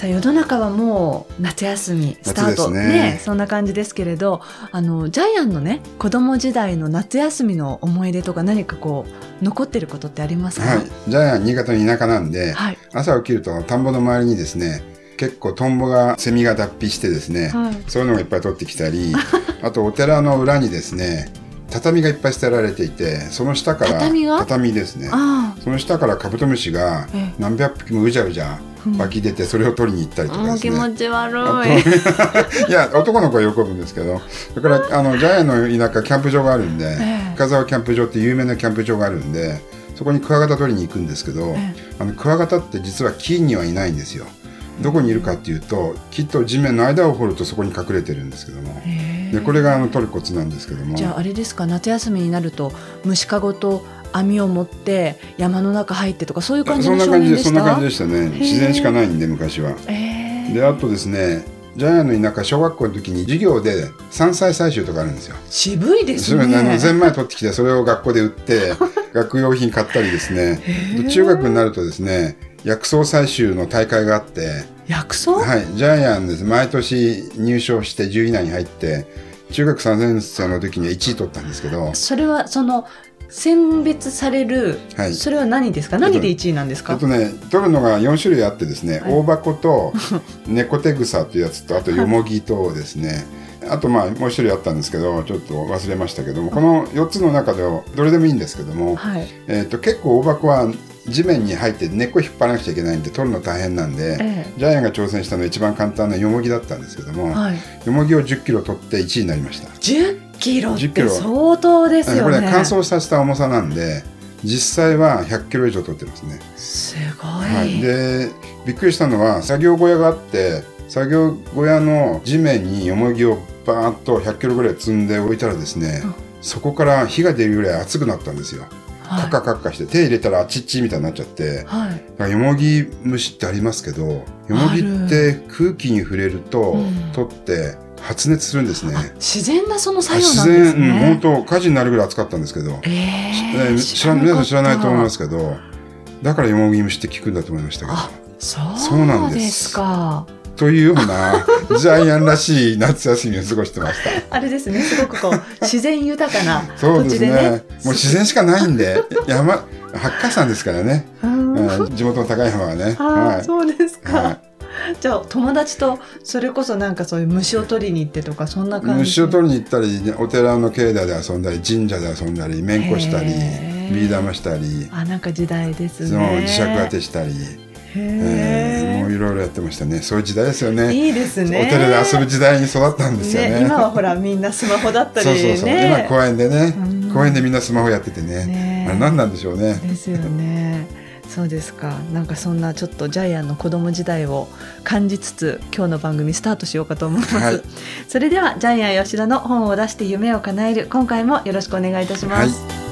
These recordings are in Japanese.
さあ世の中はもう夏休みスタート。夏ですね。そんな感じですけれどあのジャイアンのね子供時代の夏休みの思い出とか何かこう残ってることってありますか？はい、ジャイアン新潟の田舎なんで、はい。朝起きると田んぼの周りにですね、結構トンボがセミが脱皮してですね、はい。そういうのがいっぱい取ってきたり、あとお寺の裏にですね、畳がいっぱい捨てられていて、その下から畳が？ですね。あその下からカブトムシがええ。何百匹もうじゃうじゃ湧き出てそれを取りに行ったりとかですね。気持ち悪あいと いや男の子は喜ぶんですけどだからあのジャイアンの田舎キャンプ場があるんで、ええ。深沢キャンプ場って有名なキャンプ場があるんでそこにクワガタ取りに行くんですけど、えあのクワガタって実は木にはいないんですよどこにいるかっていうと木と地面の間を掘るとそこに隠れてるんですけども。でこれがあの取るコツなんですけども。じゃああれですか夏休みになると虫かごと網を持って山の中入ってとかそういう感じのそんな感じでそんな感じでしたね。自然しかないんで昔は。ええ。であとですねジャイアンの田舎小学校の時に授業で山菜採集とかあるんですよ。渋いですね。あのゼンマイ取ってきてそれを学校で売って 学用品買ったりですね。中学になるとですね薬草採集の大会があって薬草、はいジャイアンです。毎年入賞して10位以内に入って中学3年生の時には1位取ったんですけどそれはその選別される、はい。それは何ですか？何で1位なんですか？あとね取るのが4種類あってですね、はい。大箱と 猫手草というやつとあと よもぎとですね、あとまあもう一種類あったんですけどちょっと忘れましたけどもこの4つの中でどれでもいいんですけども、はい。えー、と結構大箱は地面に入って根っこ引っ張らなくちゃいけないんで取るの大変なんで、えジャイアンが挑戦したのは一番簡単なよもぎだったんですけども、えはい。よもぎを1 0キロ取って1位になりました。10キロっ10キてロ。相当ですよね。これ乾燥させた重さなんで実際は100キロ以上取ってますね。すごい、はい、でびっくりしたのは作業小屋があって作業小屋の地面によもぎをバーッと100キロぐらい積んで置いたらですね、うん。そこから火が出るぐらい熱くなったんですよ。はい。カッカカッカして手入れたらあっちっちみたいになっちゃって。はい。よもぎ虫ってありますけどよもぎって空気に触れると、うん。取って発熱するんですね。あ自然なその作用自なんです然、うん、ね本当火事になるぐらい熱かったんですけど、えええー知ら皆さん知らないと思いますけけどだからよもぎ虫って効くんだと思いましたけど。あそうなんです。かというような ジャイアンらしい夏休みを過ごしてました。あれですね。すごくこう自然豊かなそうですね。土地でね。もう自然しかないんで 山八甲山ですからね、うんうん地元の高い浜はね。あはい。ーそうですか、はじゃあ友達とそれこそなんかそういう虫を取りに行ってとかそんな感じ？虫を取りに行ったりお寺の境内で遊んだり神社で遊んだりめんこしたりビー玉したり、あなんか時代ですね。磁石当てしたり、えー。もうへいろいろやってましたね。そういう時代ですよね。えいいですね。お寺で遊ぶ時代に育ったんですよね。今はほらみんなスマホだったりそうねそうそう、今公園でねうん。公園でみんなスマホやっててね。ね。あれ何なんでしょうね。ですよね。そうですか。なんかそんなちょっとジャイアンの子供時代を感じつつ今日の番組スタートしようかと思います、はい。それではジャイアン吉田の本を出して夢を叶える今回もよろしくお願いいたします、はい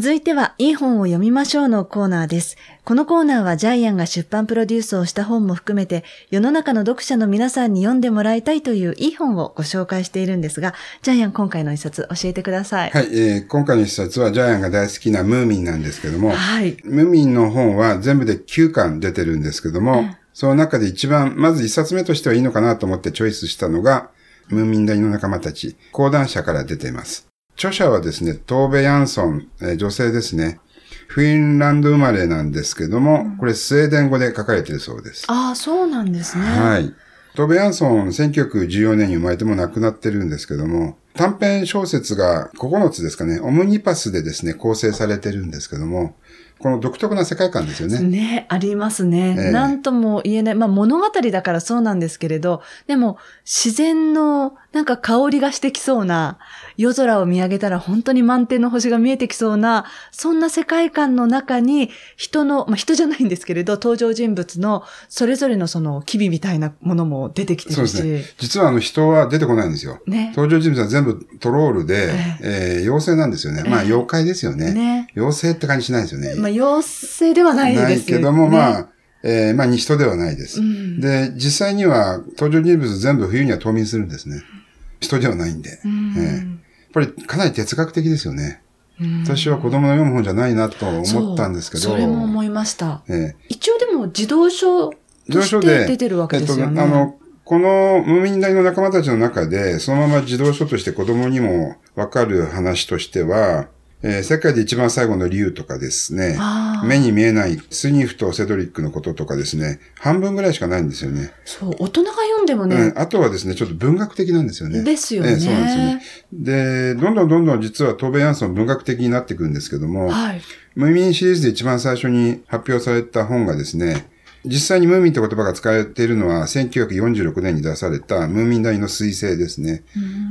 続いては、いい本を読みましょうのコーナーです。このコーナーはジャイアンが出版プロデュースをした本も含めて、世の中の読者の皆さんに読んでもらいたいといういい本をご紹介しているんですが、ジャイアン今回の一冊教えてください。はい、えー今回の一冊はジャイアンが大好きなムーミンなんですけども、はい。ムーミンの本は全部で9巻出てるんですけども、うんその中で一番、まず一冊目としてはいいのかなと思ってチョイスしたのが、ムーミン大の仲間たち、講談社から出ています。著者はですね、トーベ・ヤンソン、えー女性ですね。フィンランド生まれなんですけども、これスウェーデン語で書かれているそうです。ああ、そうなんですね。はい。トーベ・ヤンソン、1914年に生まれても亡くなってるんですけども、短編小説が9つですかね、オムニパスでですね、構成されてるんですけども、この独特な世界観ですよね。ね、ありますね。ええなんとも言えない。まあ物語だからそうなんですけれど、でも自然のなんか香りがしてきそうな、夜空を見上げたら本当に満天の星が見えてきそうな、そんな世界観の中に人の、まあ人じゃないんですけれど、登場人物のそれぞれのその機微みたいなものも出てきてるし。そうですね。実はあの人は出てこないんですよ。ね。登場人物は全全部トロールで、えー妖精なんですよね。まあ、妖怪ですよね。ね。妖精って感じしないですよね。まあ、妖精ではないですよね。ないけども、まあ、あ、えーまあ、人ではないです。うん。で、実際には登場人物全部冬には冬眠するんですね。人ではないんで。やっうんぱりかなり哲学的ですよね。うん私は子供の読む本じゃないなと思ったんですけど。それも思いました。え一応でも児童書えとして出てるわけですよね。えっと、あの、このムーミン大の仲間たちの中で、そのまま児童書として子供にもわかる話としては、えー世界で一番最後の竜とかですね、目に見えないスニフとセドリックのこととかですね、半分ぐらいしかないんですよね。そう、大人が読んでもねうん、、あとはですね、ちょっと文学的なんですよね。ですよね。ええそうなんですよね。で、どんどんどんどん実はトーベ・ヤンソン文学的になってくるんですけども、はい。ムーミンシリーズで一番最初に発表された本がですね、実際にムーミンって言葉が使われているのは1946年に出されたムーミン大の彗星ですね。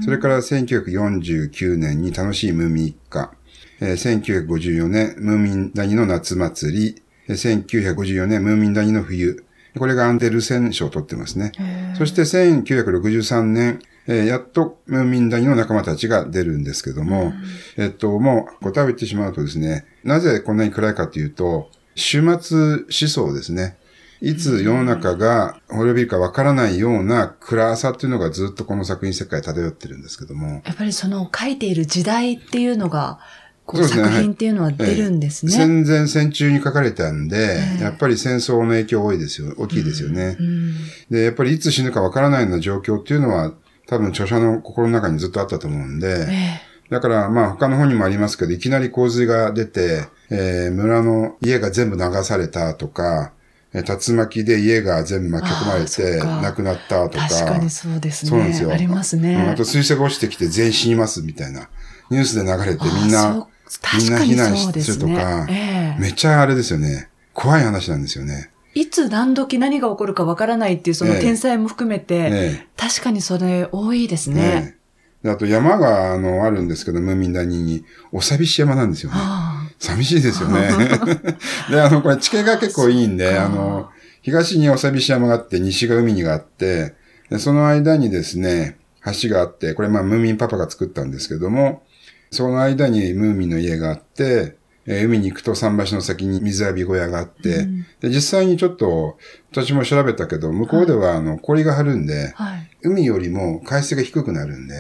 それから1949年に楽しいムーミン一家。えー1954年、ムーミン谷の夏祭り。えー1954年、ムーミン谷の冬。これがアンデルセン賞を取ってますね。そして1963年、えーやっとムーミン谷の仲間たちが出るんですけども、えっと、もう答えを言ってしまうとですね、なぜこんなに暗いかというと、終末思想ですね。いつ世の中が滅びるかわからないような暗さっていうのがずっとこの作品世界漂ってるんですけども、やっぱりその書いている時代っていうのが、こうそうですね作品っていうのは出るんですね。戦前戦中に書かれたんで、ええやっぱり戦争の影響多いですよ、大きいですよね。うんで、やっぱりいつ死ぬかわからないような状況っていうのは、多分著者の心の中にずっとあったと思うんで、えだから、まあ他の本にもありますけど、いきなり洪水が出て、えー村の家が全部流されたとか、えー竜巻で家が全部巻き込まれてか亡くなったえとか。確かにそうですね。そうなんですよ。ありますうんね。あと水星が落ちてきて全員死にますみたいな。ニュースで流れてみんあな、みんな避難すするとかね。ええめっちゃあれですよね。怖い話なんですよね。いつ何時何が起こるかわからないっていうそのええ天才も含めて、ええ確かにそれ多いですね。あと山が、あの、あるんですけど、ムーミン谷に、お寂し山なんですよね。はあ寂しいですよね。で、あの、これ地形が結構いいんで、あの、東にお寂し山があって、西が海にがあって、でその間にですね、橋があって、これまあムーミンパパが作ったんですけども、その間にムーミンの家があって、えー海に行くと桟橋の先に水浴び小屋があって、うん。で、実際にちょっと、私も調べたけど、向こうではあの、氷が張るんで、はい。海よりも海水が低くなるんで、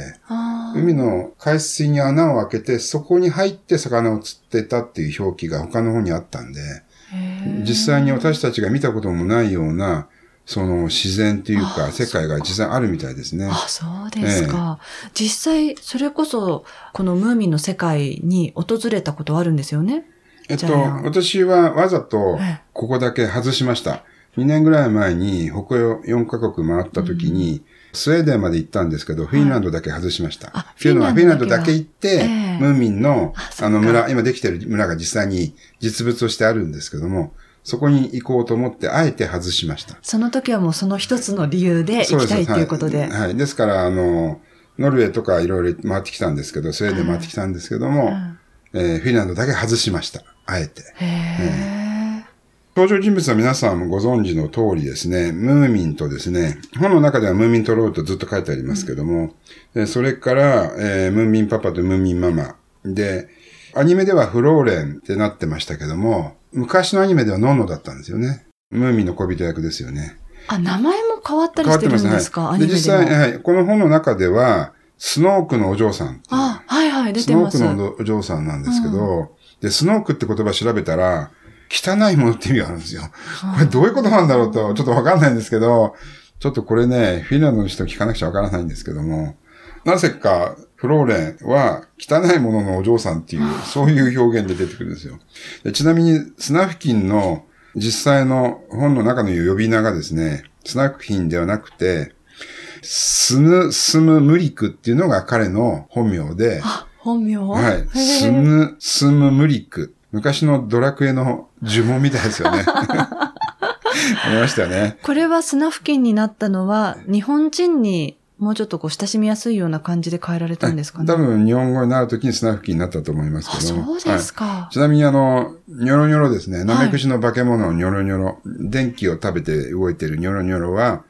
海の海水に穴を開けて、そこに入って魚を釣ってたっていう表記が他の方にあったんで、実際に私たちが見たこともないような、その自然というかあ世界が実際あるみたいですね。あ、そうですか。実際、それこそ、このムーミンの世界に訪れたことはあるんですよね？えっと私はわざとええここだけ外しました。2年ぐらい前に北欧4カ国回った時に、スウェーデンまで行ったんですけど、フィンランドだけ外しました。あっていうのは、フフィンランドだけ行って、ええムーミンのあの村、今できてる村が実際に実物としてあるんですけども、そこに行こうと思って、あえて外しました。その時はもうその一つの理由で行きたいっていうことで。はい。はいですから、あの、ノルウェーとかいろいろ回ってきたんですけど、スウェーデン回ってきたんですけども、えーフィンランドだけ外しました。あえて。へえ。登場人物は皆さんもご存知の通りですね、ムーミンとですね、本の中ではムーミントローとずっと書いてありますけども、でそれから、えームーミンパパとムーミンママ。で、アニメではフローレンってなってましたけども、昔のアニメではノンノだったんですよね。ムーミンの小人役ですよね。あ、名前も変わったりしてるんですか、はい。で、アニメでも。実際、はい、この本の中では、スノークのお嬢さんあ、はいはい、出スノークてます。のお嬢さんなんですけど、で、スノークって言葉調べたら、汚いものって意味があるんですよ。これどういうことなんだろうと、ちょっとわかんないんですけど、ちょっとこれね、フィンランドの人聞かなくちゃわからないんですけども、なぜか、フローレンは汚いもののお嬢さんっていう、そういう表現で出てくるんですよ。でちなみに、スナフキンの実際の本の中の呼び名がですね、スナフキンではなくて、スヌスムムリクっていうのが彼の本名で、あ、本名？はい。へスえヌスムムリク。昔のドラクエの呪文みたいですよね。ありましたよね。これはスナフキンになったのは、日本人にもうちょっとこう親しみやすいような感じで変えられたんですかね。多分日本語になるときにスナフキンになったと思いますあ、けど。そうですか。はいちなみにあの、ニョロニョロですね。ナメクジの化け物のニョロニョロ。電気を食べて動いてるニョロニョロは、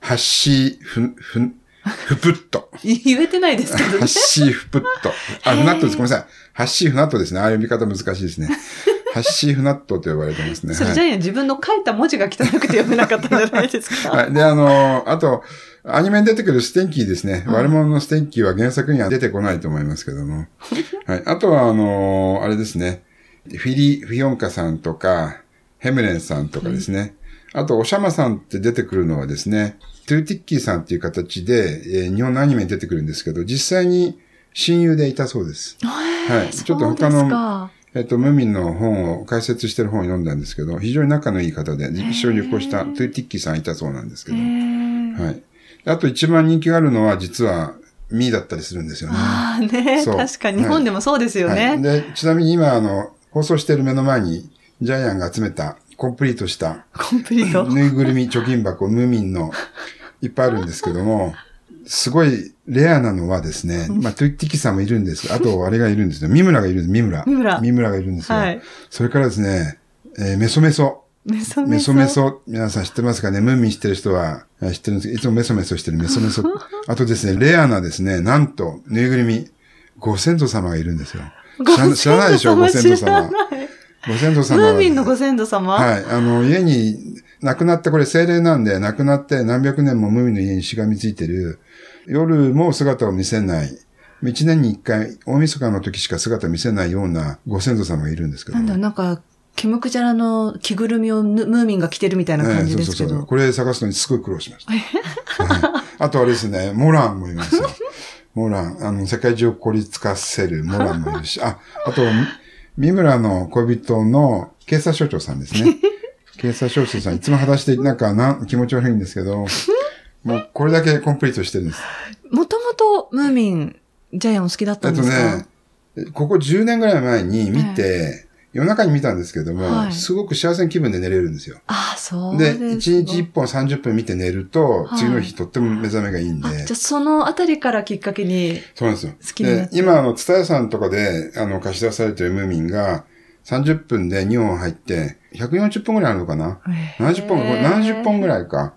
ハッシー、ふ、ふ、ふぷっと。言えてないですけどハッね。シーフプット。あ、フナットです。ごめんなさい。ハッシーフナットですね。ああいう見方難しいですね。ハッティフナットと呼ばれてますね。それはいジャイアン自分の書いた文字が汚くて読めなかったんじゃないですか？はい。で、あの、あと、アニメに出てくるスティンキーですね。はい悪者のスティンキーは原作には出てこないと思いますけども。はい。あとは、あの、あれですね。フィリ・フィヨンカさんとか、ヘムレンさんとかですね。あと、オシャマさんって出てくるのはですね、トゥーティッキーさんっていう形で、えー日本のアニメに出てくるんですけど、実際に親友でいたそうです。はいちょっと他のえっと、ムーミンの本を解説してる本を読んだんですけど、非常に仲のいい方で、一緒に旅行したトゥーティッキーさんいたそうなんですけへど。ーはい。あと一番人気があるのは実はミーだったりするんですよね。ああね、確かに日本でもそうですよはい。ね。で、ちなみに今、あの、放送している目の前に、ジャイアンが集めた、コンプリートした、コンプリート。ぬいぐるみ貯金箱、ムーミンの、いっぱいあるんですけども、すごいレアなのはですね、まあ、トゥッティキさんもいるんですあと、あれがいるんですよ。ミムラがいるんです、ミムラ。ミムラがいるんですよ。はい。それからですね、えーメソメソ。メソメソ。メソメソ、皆さん知ってますかね？ムーミン知ってる人はえー知ってるんですけど、いつもメソメソしてるメソメソ。あとですね、レアなですね、なんと、ぬいぐるみ、ご先祖様がいるんですよ。知ら知らないでしょ、ご先祖様。ご先祖ム様は。ーミンのご先祖様？はい。あの、家に、亡くなって、これ精霊なんで、亡くなって何百年もムーミンの家にしがみついてる、夜も姿を見せない、一年に一回、大晦日の時しか姿を見せないようなご先祖様がいるんですけど。なんだ、なんか、ケムクジャラの着ぐるみをムムーミンが着てるみたいな感じですけええそうそうそうど。これ探すのにすごい苦労しました。はいあとはですね、モランもいますよ。モラン、あの、世界中を孤立化せるモランもいるし、あ、あと、み三村の恋人の警察署長さんですね。警察署長さん、いつも裸足で、なんかなん気持ち悪いんですけど、もうこれだけコンプリートしてるんです。もともとムーミン、ジャイアンお好きだったえっとんですか、ね、ここ10年ぐらい前に見て、夜中に見たんですけども、はいすごく幸せな気分で寝れるんですよ。ああ、そうで、です1日1本30分見て寝ると、はい次の日とっても目覚めがいいんで。あじゃあそのあたりからきっかけに、そうなんですよ。好きで、今、あの、ツタヤさんとかで、あの、貸し出されてるムーミンが、30分で2本入って、140本ぐらいあるのかな ?70 本、70本ぐい。らいか。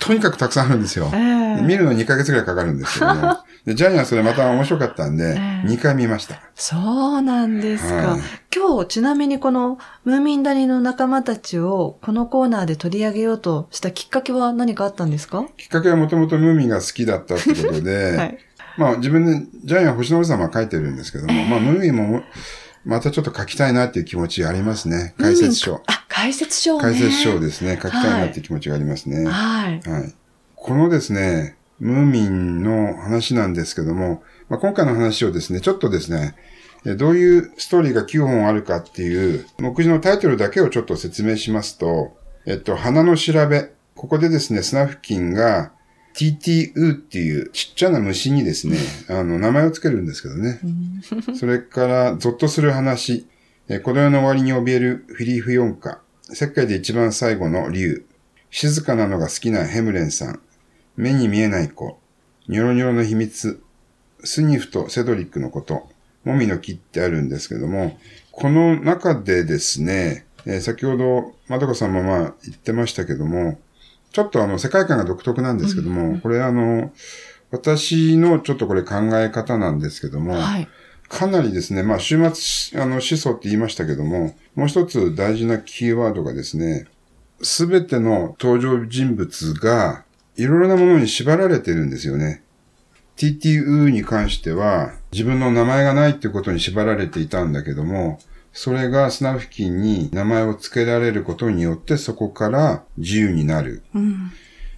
とにかくたくさんあるんですよえ。え見るのに2ヶ月ぐらいかかるんですけども。で、ジャイアンそれまた面白かったんで、ええ2回見ました。そうなんですか。はい今日、ちなみにこのムーミン谷の仲間たちをこのコーナーで取り上げようとしたきっかけは何かあったんですか、きっかけはもともとムーミンが好きだったってことで、はい。まあ自分で、ジャイアン星の王様は書いてるんですけども、まあムーミンも、またちょっと書きたいなっていう気持ちがありますね。解説書。あ、解説書ね。解説書ですね。書きたいなっていう気持ちがありますね。はい。はい。このですね、ムーミンの話なんですけども、まあ、今回の話をですね、ちょっとですね、えどういうストーリーが9本あるかっていう、目次のタイトルだけをちょっと説明しますと、えっと、花の調べ。ここでですね、スナフキンが TTU っていうちっちゃな虫にですね、あの、名前をつけるんですけどね。それから、ゾッとする話。えこの世の終わりに怯えるフィリーフヨンカ。世界で一番最後の竜。静かなのが好きなヘムレンさん。目に見えない子。ニョロニョロの秘密。スニフとセドリックのこと。もみの木ってあるんですけども、この中でですね、えー先ほど、まどかさんもまあ言ってましたけども、ちょっとあの世界観が独特なんですけども、これあの、私のちょっとこれ考え方なんですけども、はい。かなりですね、まあ、終末、あの、思想って言いましたけども、もう一つ大事なキーワードがですね、すべての登場人物が、いろいろなものに縛られてるんですよね。TTU に関しては、自分の名前がないっていうことに縛られていたんだけども、それがスナフキンに名前を付けられることによってそこから自由になる。うん。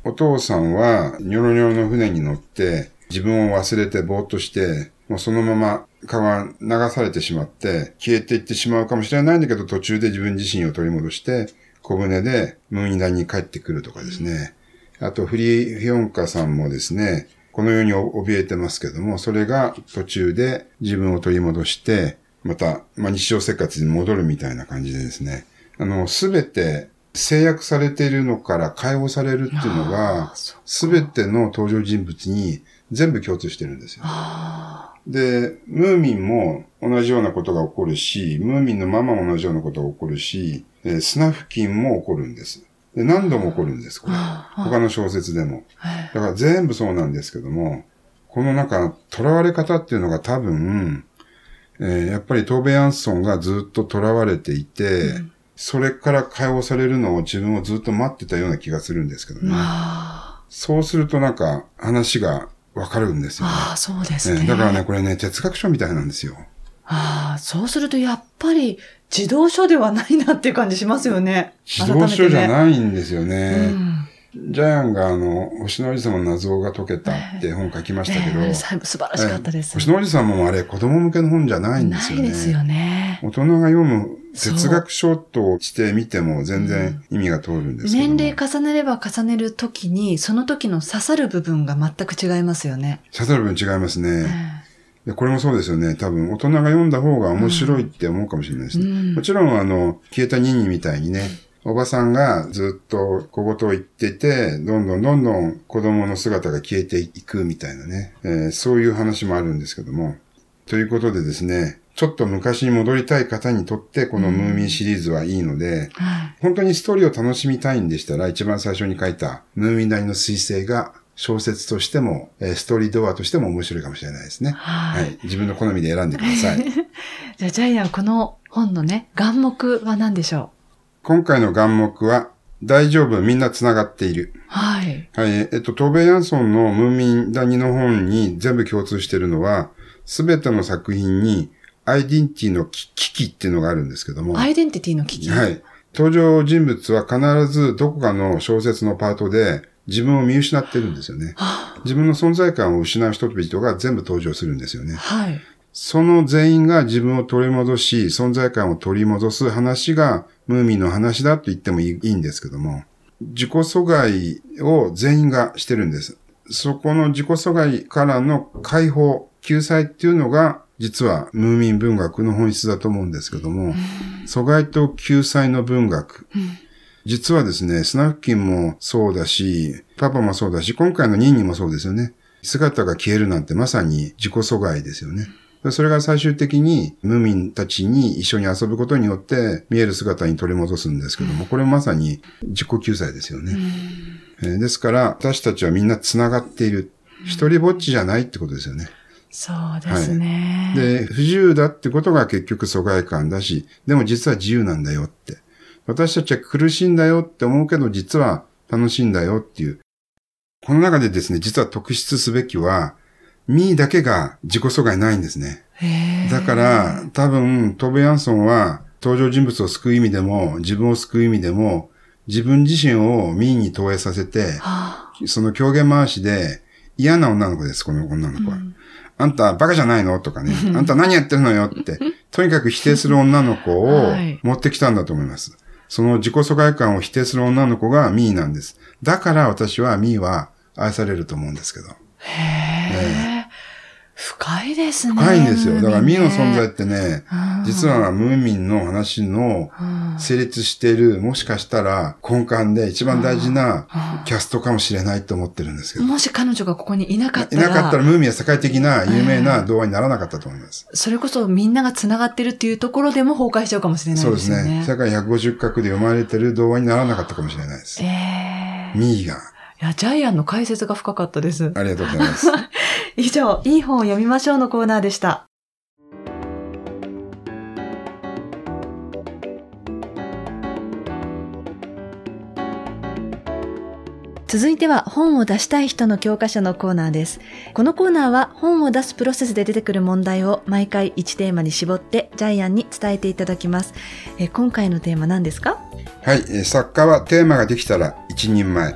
お父さんは、ニョロニョロの船に乗って、自分を忘れてぼーっとして、もうそのまま川流されてしまって、消えていってしまうかもしれないんだけど、途中で自分自身を取り戻して、小舟でムーンイダに帰ってくるとかですね。あと、フリー・フィオンカさんもですね、この世に怯えてますけども、それが途中で自分を取り戻して、また、まあ、日常生活に戻るみたいな感じでですね、あの、すべて制約されているのから解放されるっていうのあがすべての登場人物に全部共通してるんですよ。あで、ムーミンも同じようなことが起こるし、ムーミンのママも同じようなことが起こるし、えースナフキンも起こるんです。で何度も起こるんです、これ。あ他の小説でも。はいだから全部そうなんですけども、このなんか、囚われ方っていうのが多分、えーやっぱりトーベ・ヤンソンがずっと囚われていて、それから解放されるのを自分をずっと待ってたような気がするんですけどね。あそうするとなんか話がわかるんですよね。ああ、そうですね。ねだからね、これね、哲学書みたいなんですよ。ああ、そうするとやっぱり児童書ではないなっていう感じしますよね。自動書じゃい。ないんですようね。ん。ジャイアンがあの、星の王子様の謎が解けたって本書きましたけど、ええさ素晴らしかったです。星の王子様もあれ子供向けの本じゃないんですよね。ないですよね。大人が読む哲学書として見ても全然意味が通るんですけども、年齢重ねれば重ねるときに、その時の刺さる部分が全く違いますよね。刺さる分違いますえね。でこれもそうですよね。多分大人が読んだ方が面白いって思うかもしれないですね。うんもちろんあの、消えたニーニーみたいにね、おばさんがずっと小言を言ってて、どんどんどんどん子供の姿が消えていくみたいなね、えーそういう話もあるんですけども。ということでですね、ちょっと昔に戻りたい方にとってこのムーミンシリーズはいいので、はい。本当にストーリーを楽しみたいんでしたら、一番最初に書いたムーミンなりの彗星が小説としても、えーストーリードアとしても面白いかもしれないですね。は。はいい。自分の好みで選んでください。じゃあ、ジャイアン、この本のね、眼目は何でしょ今回の眼目は、大丈夫、みんな繋がっている。うはい。はい。えっと、トーベ・ヤンソンのムーミン谷の本に全部共通しているのは、すべての作品にアイデンティティの危機っていうのがあるんですけども。アイデンティティの危機？はい。登場人物は必ずどこかの小説のパートで自分を見失ってるんですよね。は自分の存在感を失う人々が全部登場するんですよね。はい。その全員が自分を取り戻し、存在感を取り戻す話がムーミンの話だと言ってもいいんですけども、自己阻害を全員がしてるんです。そこの自己阻害からの解放、救済っていうのが、実はムーミン文学の本質だと思うんですけども、阻害と救済の文学。実はですね、スナフキンもそうだし、パパもそうだし、今回のニーニーもそうですよね。姿が消えるなんてまさに自己阻害ですよね。それが最終的にムーミンたちに一緒に遊ぶことによって見える姿に取り戻すんですけども、これまさに自己救済ですよね。えーですから、私たちはみんな繋がっている。一人ぼっちじゃないってことですよね。そうですね。で、不自由だってことが結局疎外感だし、でも実は自由なんだよって。私たちは苦しいんだよって思うけど、実は楽しいんだよっていう。この中でですね、実は特筆すべきは、ミーだけが自己阻害ないんですね。だから、多分、トーベ・ヤンソンは、登場人物を救う意味でも、自分を救う意味でも、自分自身をミーに投影させて、はその狂言回しで、嫌な女の子です、この女の子は。あんたバカじゃないの？とかね。あんた何やってるのよって。とにかく否定する女の子をはい持ってきたんだと思います。その自己疎外感を否定する女の子がミーなんです。だから私はミーは愛されると思うんですけど。あ、へえ。深いですね。深いんですよ。だからミーのね存在ってね、実はムーミンの話のうん成立している、もしかしたら根幹で一番大事なキャストかもしれないと思ってるんですけど。もし彼女がここにいなかったいら、なかったらムーミンは世界的な有名な童話にならなかったと思います。それこそみんなが繋がってるっていうところでも崩壊しちゃうかもしれないそうでよね。ですすね。世界150カ国で読まれてる童話にならなかったかもしれないです。ええミーが。いや、ジャイアンの解説が深かったです。ありがとうございます。以上、いい本を読みましょうのコーナーでした。続いては本を出したい人の教科書のコーナーです。このコーナーは本を出すプロセスで出てくる問題を毎回1テーマに絞ってジャイアンに伝えていただきます。え今回のテーマ何ですか？はい。え作家はテーマができたら一人前。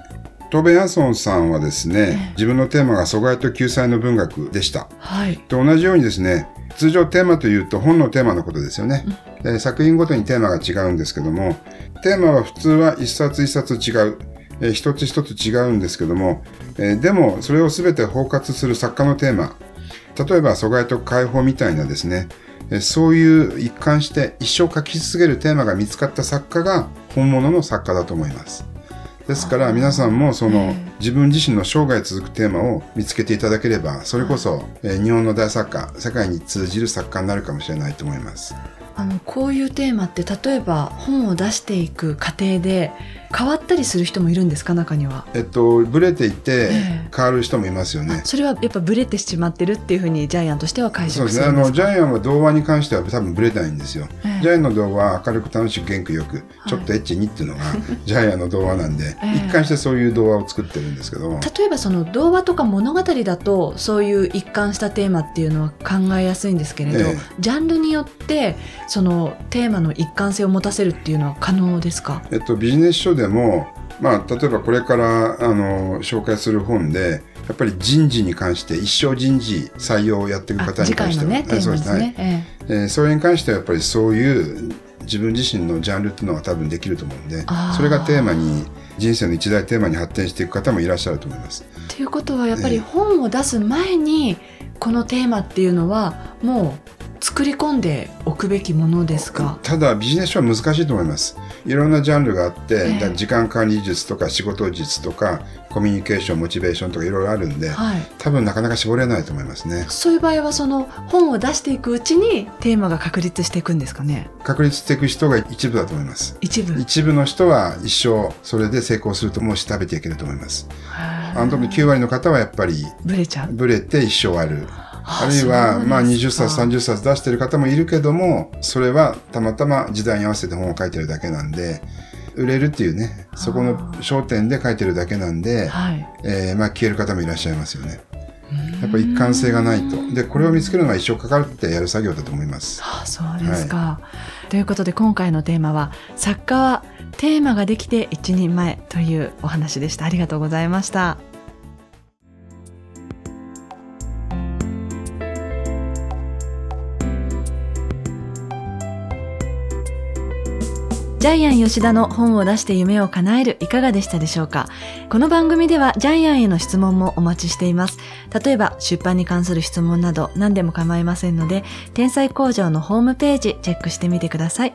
トーベ・ヤンソンさんはですね、自分のテーマが阻害と救済の文学でした。はい。と同じようにですね、通常テーマというと本のテーマのことですよね。で作品ごとにテーマが違うんですけども、テーマは普通は一冊一冊違う。えー一つ一つ違うんですけども、えーでもそれを全て包括する作家のテーマ。例えば阻害と解放みたいなですね、えーそういう一貫して一生書き続けるテーマが見つかった作家が本物の作家だと思います。ですから皆さんもその自分自身の生涯続くテーマを見つけていただければ、それこそ、えー日本の大作家、世界に通じる作家になるかもしれないと思います。あの、こういうテーマって、例えば本を出していく過程で変わったりする人もいるんですか、中には。えっと、ブレていてええ変わる人もいますよね。それはやっぱブレてしまってるっていうふうにジャイアンとしては解そうですね。あの、釈するんですかジャイアンは童話に関しては多分ブレないんですよ。ええジャイアンの童話は明るく楽しく元気よく、ちょっとエッチにっていうのが、ジャイアンの童話なんで、ええ一貫してそういう童話を作ってるんですけども。例えばその童話とか物語だとそういう一貫したテーマっていうのは考えやすいんですけれど、ええジャンルによってそのテーマの一貫性を持たせるっていうのは可能ですか？えっと、ビジネス書でも、まあ、例えばこれから、あの、紹介する本で、やっぱり人事に関して一生人事採用をやっていくあ方に次関しては、回のねテーマですはいね。ええーそれに関してはやっぱりそういう自分自身のジャンルっていうのが多分できると思うんでそれがテーマに人生の一大テーマに発展していく方もいらっしゃると思います。えということはやっぱりええ本を出す前にこのテーマっていうのはもう作り込んでおくべきものですか？ただビジネス書は難しいと思います。いろんなジャンルがあって、ええだ時間管理術とか仕事術とかコミュニケーションモチベーションとかいろいろあるんで、はい多分なかなか絞れないと思いますね。そういう場合はその本を出していくうちにテーマが確立していくんですかね？確立していく人が一部だと思います。一部一部の人は一生それで成功するともう食べていけると思います。あの特に9割の方はやっぱりブレちゃうブレて一生ある。ああるいは、まあ、20そう冊、ですか。30冊出してる方もいるけども、それはたまたま時代に合わせて本を書いてるだけなんで、売れるっていうね、そこの焦点で書いてるだけなんで、はい。えーまあ、消える方もいらっしゃいますよね。やっぱ一貫性がないと。で、これを見つけるのは一生かかってやる作業だと思います。ああそうですか、ということで今回のテーマは「作家はテーマができて一人前」というお話でした。ありがとうございましたジャイアン吉田の本を出して夢を叶えるいかがでしたでしょうか？この番組ではジャイアンへの質問もお待ちしています。例えば出版に関する質問など何でも構いませんので、天才工場のホームページチェックしてみてください。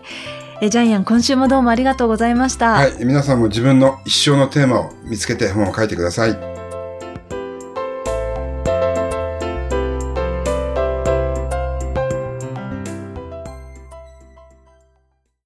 えジャイアン今週もどうもありがとうございました。はい。皆さんも自分の一生のテーマを見つけて本を書いてください。